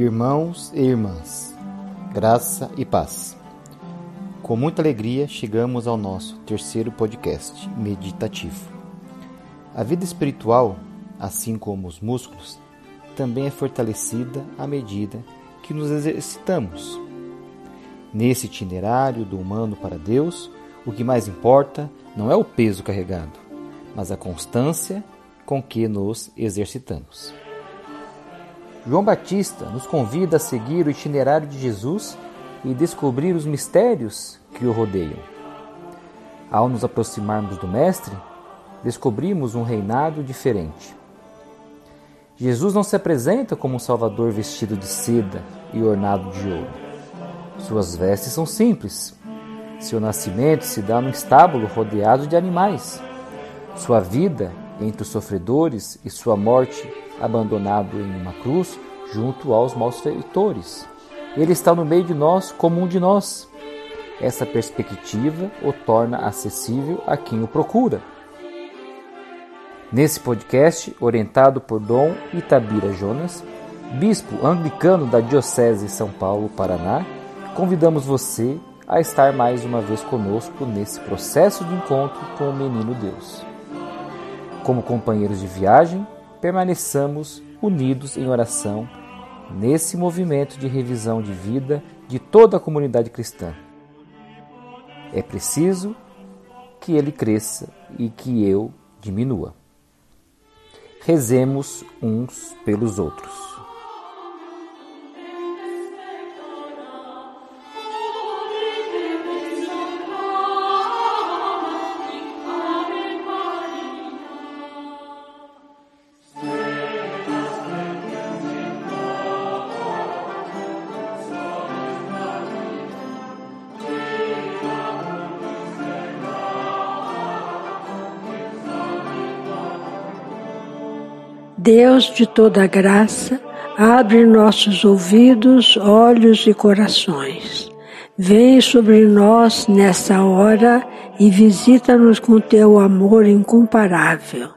Irmãos e irmãs, graça e paz. Com muita alegria chegamos ao nosso terceiro podcast meditativo. A vida espiritual, assim como os músculos, também é fortalecida à medida que nos exercitamos. Nesse itinerário do humano para Deus, o que mais importa não é o peso carregado, mas a constância com que nos exercitamos. João Batista nos convida a seguir o itinerário de Jesus e descobrir os mistérios que o rodeiam. Ao nos aproximarmos do Mestre, descobrimos um reinado diferente. Jesus não se apresenta como um Salvador vestido de seda e ornado de ouro. Suas vestes são simples. Seu nascimento se dá num estábulo rodeado de animais. Sua vida entre os sofredores e sua morte abandonado em uma cruz junto aos malfeitores. Ele está no meio de nós como um de nós. Essa perspectiva o torna acessível a quem o procura. Nesse podcast, orientado por Dom Itabira Jonas, bispo anglicano da Diocese São Paulo, Paraná, convidamos você a estar mais uma vez conosco nesse processo de encontro com o Menino Deus. Como companheiros de viagem, permaneçamos unidos em oração nesse movimento de revisão de vida de toda a comunidade cristã. É preciso que ele cresça e que eu diminua. Rezemos uns pelos outros. Deus de toda graça, abre nossos ouvidos, olhos e corações. Vem sobre nós nessa hora e visita-nos com teu amor incomparável.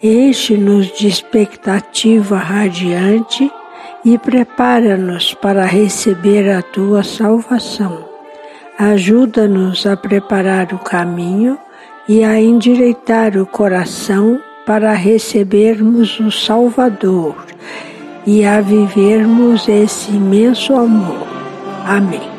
Enche-nos de expectativa radiante e prepara-nos para receber a tua salvação. Ajuda-nos a preparar o caminho e a endireitar o coração para recebermos o Salvador e a vivermos esse imenso amor. Amém.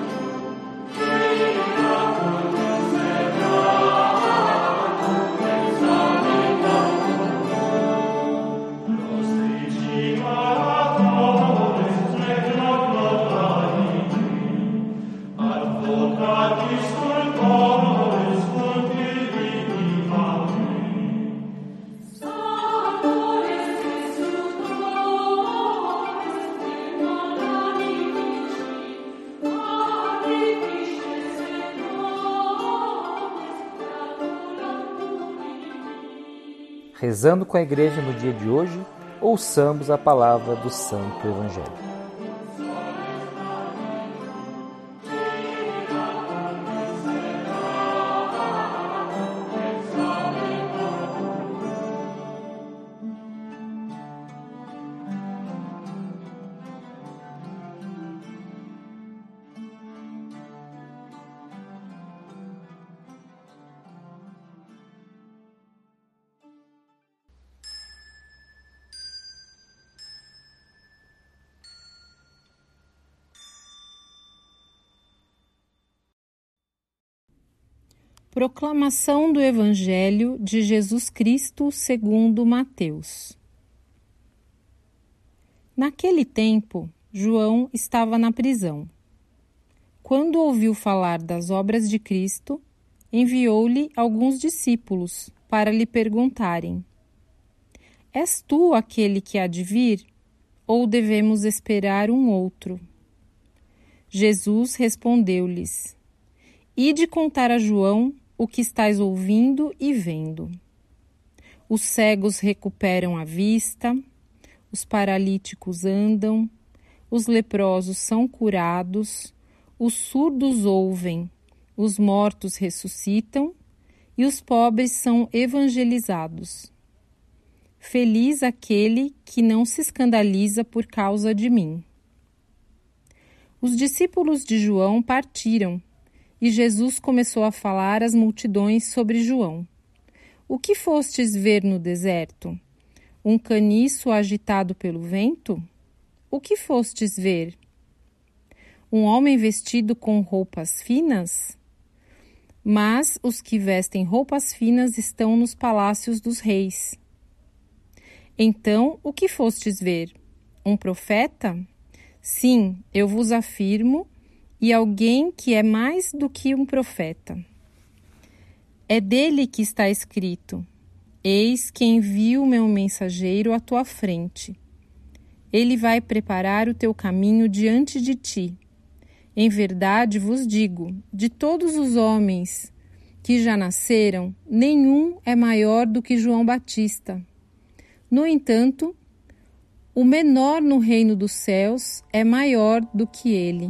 Rezando com a igreja no dia de hoje, ouçamos a palavra do Santo Evangelho. Proclamação do Evangelho de Jesus Cristo segundo Mateus. Naquele tempo, João estava na prisão. Quando ouviu falar das obras de Cristo, enviou-lhe alguns discípulos para lhe perguntarem: És tu aquele que há de vir, ou devemos esperar um outro? Jesus respondeu-lhes: Ide contar a João o que estás ouvindo e vendo. Os cegos recuperam a vista, os paralíticos andam, os leprosos são curados, os surdos ouvem, os mortos ressuscitam e os pobres são evangelizados. Feliz aquele que não se escandaliza por causa de mim. Os discípulos de João partiram e Jesus começou a falar às multidões sobre João. O que fostes ver no deserto? Um caniço agitado pelo vento? O que fostes ver? Um homem vestido com roupas finas? Mas os que vestem roupas finas estão nos palácios dos reis. Então, o que fostes ver? Um profeta? Sim, eu vos afirmo, e alguém que é mais do que um profeta. É dele que está escrito: Eis que envio meu mensageiro à tua frente. Ele vai preparar o teu caminho diante de ti. Em verdade vos digo: de todos os homens que já nasceram, nenhum é maior do que João Batista. No entanto, o menor no reino dos céus é maior do que ele.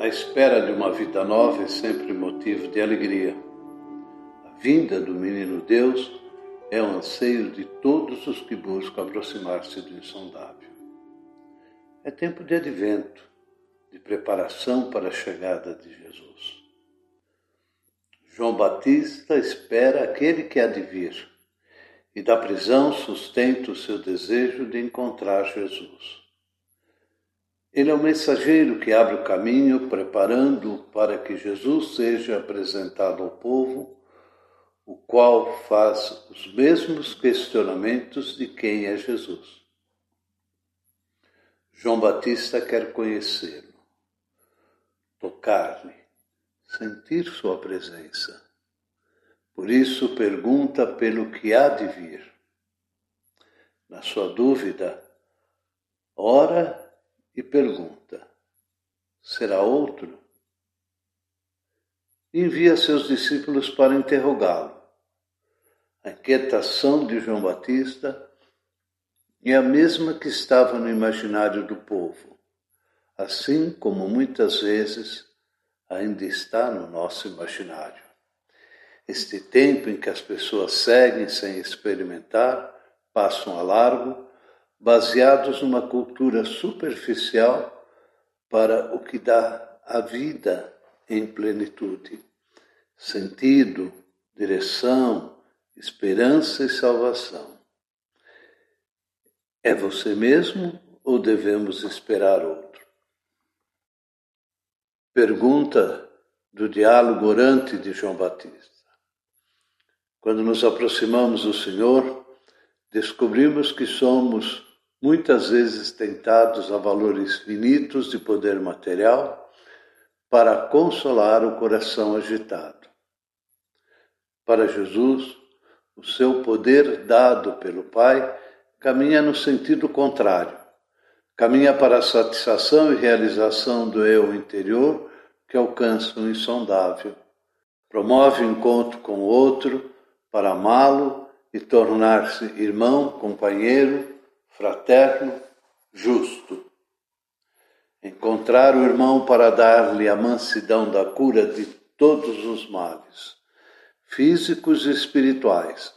A espera de uma vida nova é sempre motivo de alegria. A vinda do menino Deus é o anseio de todos os que buscam aproximar-se do insondável. É tempo de advento, de preparação para a chegada de Jesus. João Batista espera aquele que há de vir e da prisão sustenta o seu desejo de encontrar Jesus. Ele é o mensageiro que abre o caminho, preparando para que Jesus seja apresentado ao povo, o qual faz os mesmos questionamentos de quem é Jesus. João Batista quer conhecê-lo, tocar-lhe, sentir sua presença. Por isso pergunta pelo que há de vir. Na sua dúvida, ora e pergunta: Será outro? envia seus discípulos para interrogá-lo. A inquietação de João Batista é a mesma que estava no imaginário do povo, assim como muitas vezes ainda está no nosso imaginário. Este tempo em que as pessoas seguem sem experimentar, passam a largo baseados numa cultura superficial para o que dá a vida em plenitude, sentido, direção, esperança e salvação. É você mesmo ou devemos esperar outro? Pergunta do diálogo orante de João Batista. Quando nos aproximamos do Senhor, descobrimos que somos muitas vezes tentados a valores finitos de poder material para consolar o coração agitado. Para Jesus, o seu poder dado pelo Pai caminha no sentido contrário. Caminha para a satisfação e realização do eu interior que alcança o insondável. Promove o encontro com o outro para amá-lo e tornar-se irmão, companheiro, fraterno, justo. Encontrar o irmão para dar-lhe a mansidão da cura de todos os males, físicos e espirituais.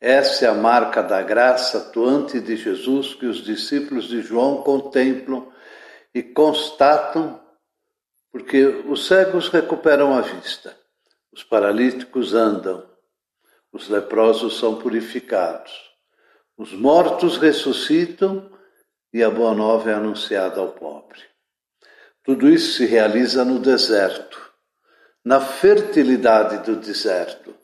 Essa é a marca da graça atuante de Jesus que os discípulos de João contemplam e constatam, porque os cegos recuperam a vista, os paralíticos andam, os leprosos são purificados os mortos ressuscitam e a boa nova é anunciada ao pobre. Tudo isso se realiza no deserto, na fertilidade do deserto,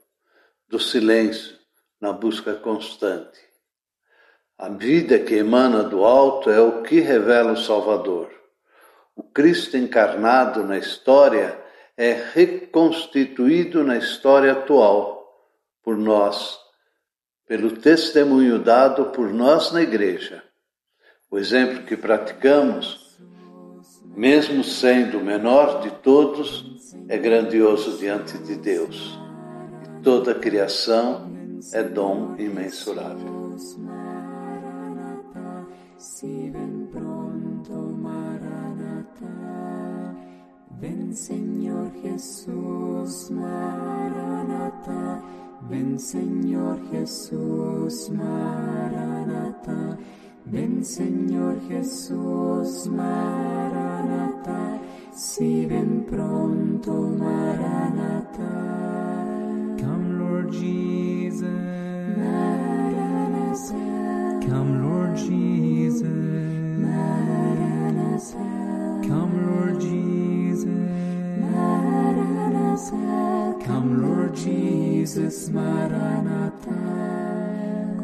do silêncio, na busca constante. A vida que emana do alto é o que revela o Salvador. O Cristo encarnado na história é reconstituído na história atual por nós, pelo testemunho dado por nós na Igreja. O exemplo que praticamos, mesmo sendo o menor de todos, é grandioso diante de Deus. E toda a criação é dom imensurável. Ven Señor Jesús, Maranata. Ven Señor Jesús, Maranata. Ven Señor Jesús, Maranata. Si ven pronto, Maranata. Come Lord Jesus. Maranatha. Come Lord Jesus, Maranatha.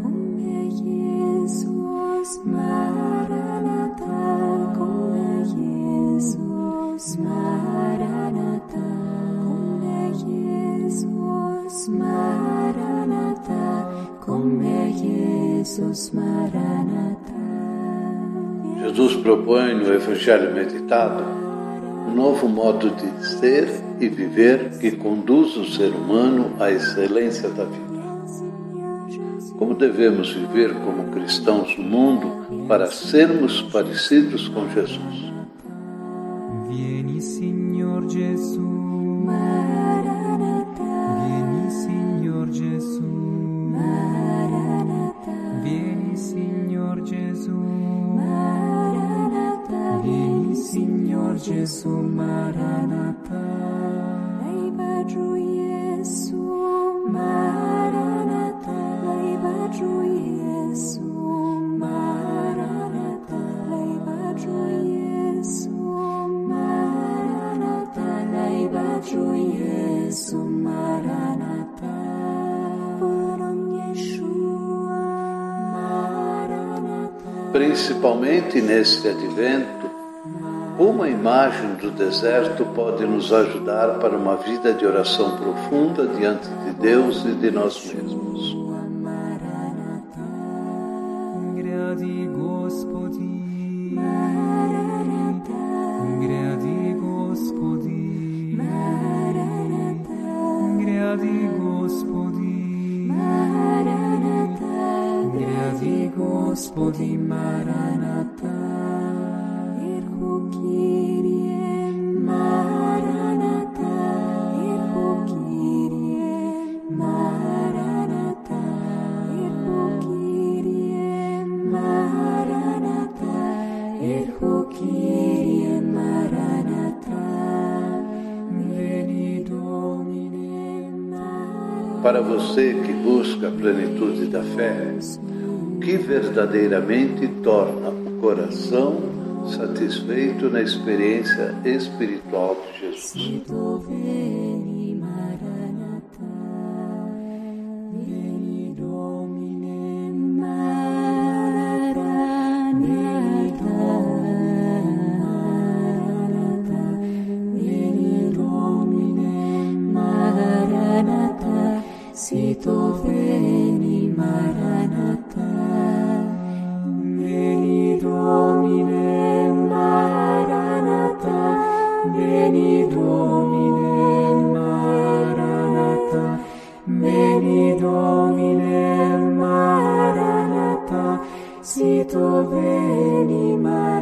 Come, Jesus, Maranatha. Come, Jesus, Maranatha. Come, Jesus, Maranatha. Come, Jesus, Maranatha. Jesus propõe no Evangelho meditado um novo modo de ser e viver que conduz o ser humano à excelência da vida. Como devemos viver como cristãos no mundo para sermos parecidos com Jesus? Senhor Jesus. Vieni, Senhor Jesus. Senhor Jesus Maranatha. Leibaju Jesu Maranatha. Leibaju Jesu Maranatha. Leibaju Jesu Maranatha. Leibaju Jesu Maranatha. Principalmente nesse advento, uma imagem do deserto pode nos ajudar para uma vida de oração profunda diante de Deus e de nós mesmos. Господи Мараната. Para você que busca a plenitude da fé, o que verdadeiramente torna o coração satisfeito na experiência espiritual de Jesus. Veni Domine, venimare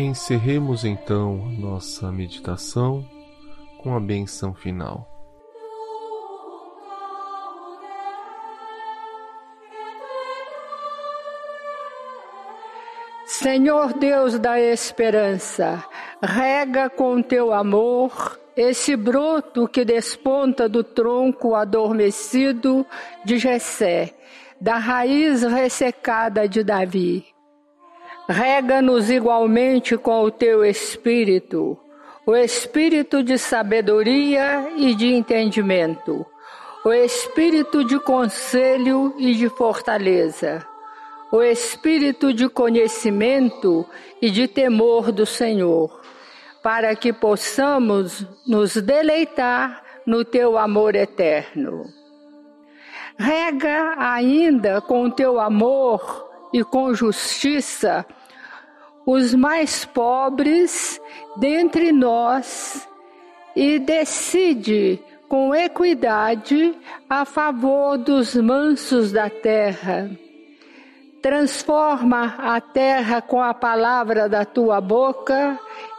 Encerremos então nossa meditação com a benção final. Senhor Deus da esperança, rega com teu amor esse broto que desponta do tronco adormecido de Jessé, da raiz ressecada de Davi. Rega-nos igualmente com o teu espírito, o espírito de sabedoria e de entendimento, o espírito de conselho e de fortaleza, o espírito de conhecimento e de temor do Senhor, para que possamos nos deleitar no teu amor eterno. Rega ainda com o teu amor e com justiça os mais pobres dentre nós e decide com equidade a favor dos mansos da terra. Transforma a terra com a palavra da tua boca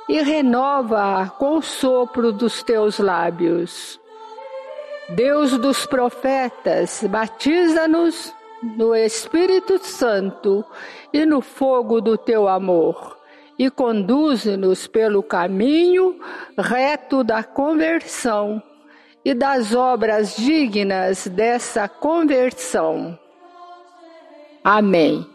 e renova-a com o sopro dos teus lábios. Deus dos profetas, batiza-nos no Espírito Santo e no fogo do teu amor, e conduze-nos pelo caminho reto da conversão e das obras dignas dessa conversão. Amém.